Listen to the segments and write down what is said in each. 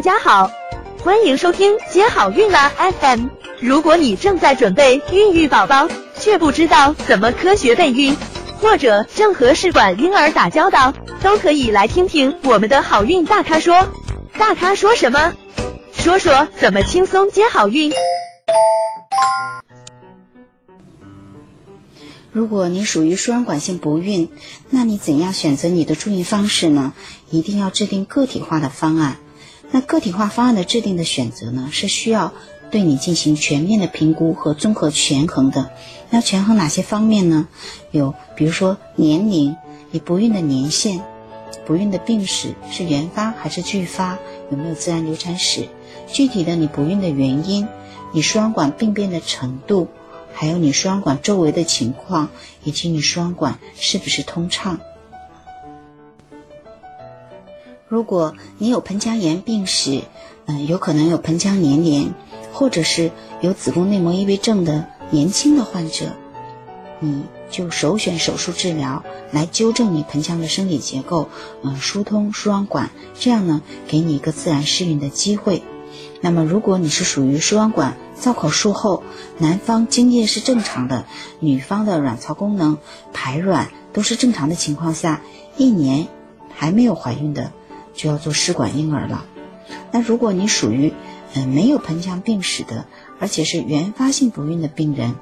大家好，欢迎收听接好运啦 FM。如果你正在准备孕育宝宝，却不知道怎么科学备孕，或者正和试管婴儿打交道，都可以来听听我们的好运大咖说。大咖说什么？说说怎么轻松接好运。如果你属于输卵管性不孕，那你怎样选择你的助孕方式呢？一定要制定个体化的方案。那个体化方案的制定的选择呢，是需要对你进行全面的评估和综合权衡的。要权衡哪些方面呢？有，比如说年龄，你不孕的年限，不孕的病史是原发还是继发，有没有自然流产史，具体的你不孕的原因，你输卵管病变的程度。还有你输卵管周围的情况，以及你输卵管是不是通畅？如果你有盆腔炎病史，嗯，有可能有盆腔粘连，或者是有子宫内膜异位症的年轻的患者，你就首选手术治疗来纠正你盆腔的生理结构，嗯，疏通输卵管，这样呢，给你一个自然适孕的机会。那么，如果你是属于输卵管造口术后，男方精液是正常的，女方的卵巢功能、排卵都是正常的情况下，一年还没有怀孕的，就要做试管婴儿了。那如果你属于嗯没有盆腔病史的，而且是原发性不孕的病人，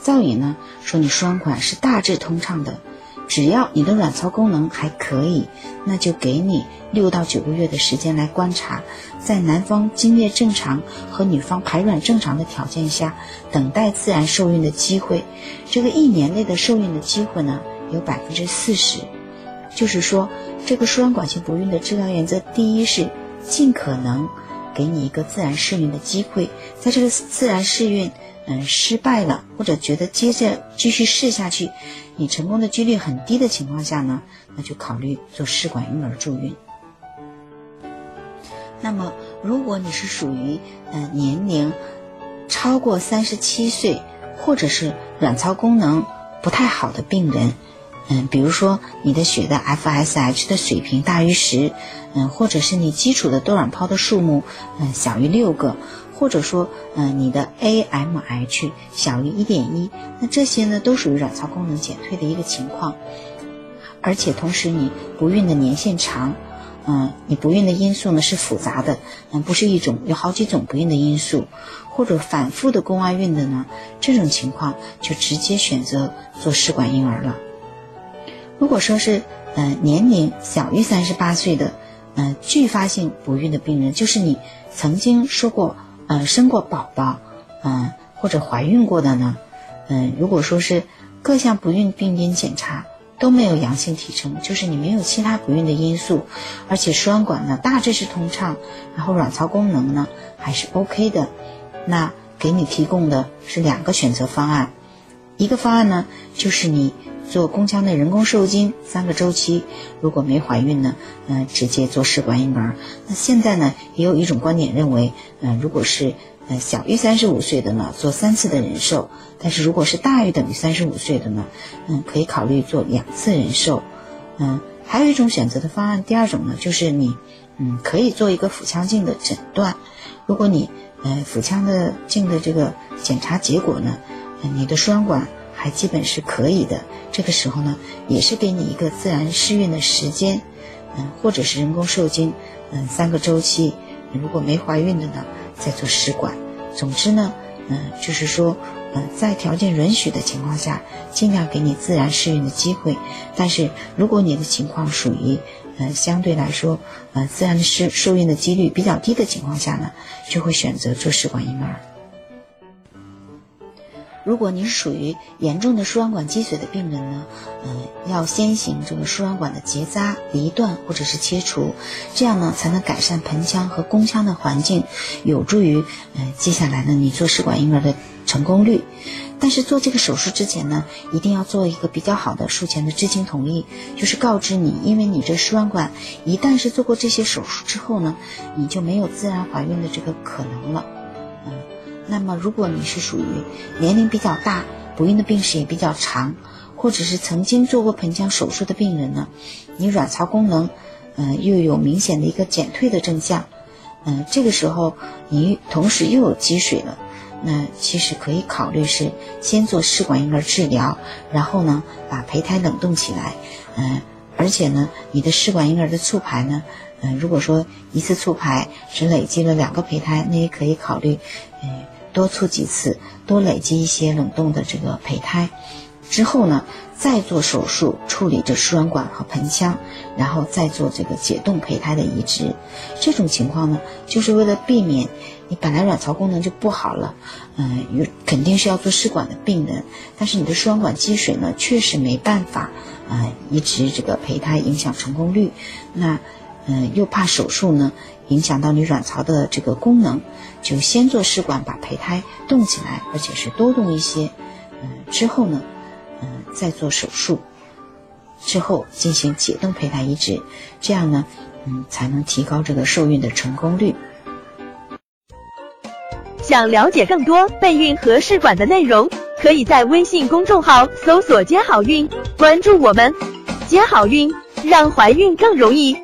造影呢说你输卵管是大致通畅的。只要你的卵巢功能还可以，那就给你六到九个月的时间来观察，在男方精液正常和女方排卵正常的条件下，等待自然受孕的机会。这个一年内的受孕的机会呢，有百分之四十。就是说，这个输卵管性不孕的治疗原则，第一是尽可能给你一个自然试孕的机会，在这个自然试孕。嗯，失败了，或者觉得接着继续试下去，你成功的几率很低的情况下呢，那就考虑做试管婴儿助孕。那么，如果你是属于呃年龄超过三十七岁，或者是卵巢功能不太好的病人，嗯，比如说你的血的 FSH 的水平大于十，嗯，或者是你基础的多卵泡的数目嗯小于六个。或者说，嗯，你的 AMH 小于一点一，那这些呢都属于卵巢功能减退的一个情况，而且同时你不孕的年限长，嗯，你不孕的因素呢是复杂的，嗯，不是一种，有好几种不孕的因素，或者反复的宫外孕的呢，这种情况就直接选择做试管婴儿了。如果说是，嗯，年龄小于三十八岁的，嗯，继发性不孕的病人，就是你曾经说过。嗯，生过宝宝，嗯，或者怀孕过的呢，嗯，如果说是各项不孕病因检查都没有阳性体征，就是你没有其他不孕的因素，而且输卵管呢大致是通畅，然后卵巢功能呢还是 OK 的，那给你提供的是两个选择方案，一个方案呢就是你。做宫腔内人工受精三个周期，如果没怀孕呢，嗯，直接做试管婴儿。那现在呢，也有一种观点认为，嗯，如果是呃小于三十五岁的呢，做三次的人受；但是如果是大于等于三十五岁的呢，嗯，可以考虑做两次人受。嗯，还有一种选择的方案，第二种呢，就是你，嗯，可以做一个腹腔镜的诊断。如果你，呃，腹腔的镜的这个检查结果呢，你的输卵管。还基本是可以的，这个时候呢，也是给你一个自然试孕的时间，嗯，或者是人工受精，嗯，三个周期，如果没怀孕的呢，再做试管。总之呢，嗯，就是说，嗯，在条件允许的情况下，尽量给你自然试孕的机会。但是如果你的情况属于，嗯，相对来说，呃，自然的试受孕的几率比较低的情况下呢，就会选择做试管婴儿。如果您是属于严重的输卵管积水的病人呢，嗯，要先行这个输卵管的结扎、离断或者是切除，这样呢才能改善盆腔和宫腔的环境，有助于嗯接下来呢你做试管婴儿的成功率。但是做这个手术之前呢，一定要做一个比较好的术前的知情同意，就是告知你，因为你这输卵管一旦是做过这些手术之后呢，你就没有自然怀孕的这个可能了。嗯那么，如果你是属于年龄比较大、不孕的病史也比较长，或者是曾经做过盆腔手术的病人呢，你卵巢功能，呃，又有明显的一个减退的征象，嗯，这个时候你同时又有积水了，那其实可以考虑是先做试管婴儿治疗，然后呢把胚胎冷冻起来，嗯，而且呢你的试管婴儿的促排呢，嗯，如果说一次促排只累积了两个胚胎，那也可以考虑，嗯，多促几次，多累积一些冷冻的这个胚胎。之后呢，再做手术处理这输卵管和盆腔，然后再做这个解冻胚胎的移植。这种情况呢，就是为了避免你本来卵巢功能就不好了，嗯，有肯定是要做试管的病人，但是你的输卵管积水呢，确实没办法啊移植这个胚胎，影响成功率。那嗯，又怕手术呢影响到你卵巢的这个功能，就先做试管把胚胎冻起来，而且是多冻一些。嗯，之后呢？嗯再做手术之后进行解冻胚胎移植，这样呢，嗯，才能提高这个受孕的成功率。想了解更多备孕和试管的内容，可以在微信公众号搜索“接好运”，关注我们，接好运，让怀孕更容易。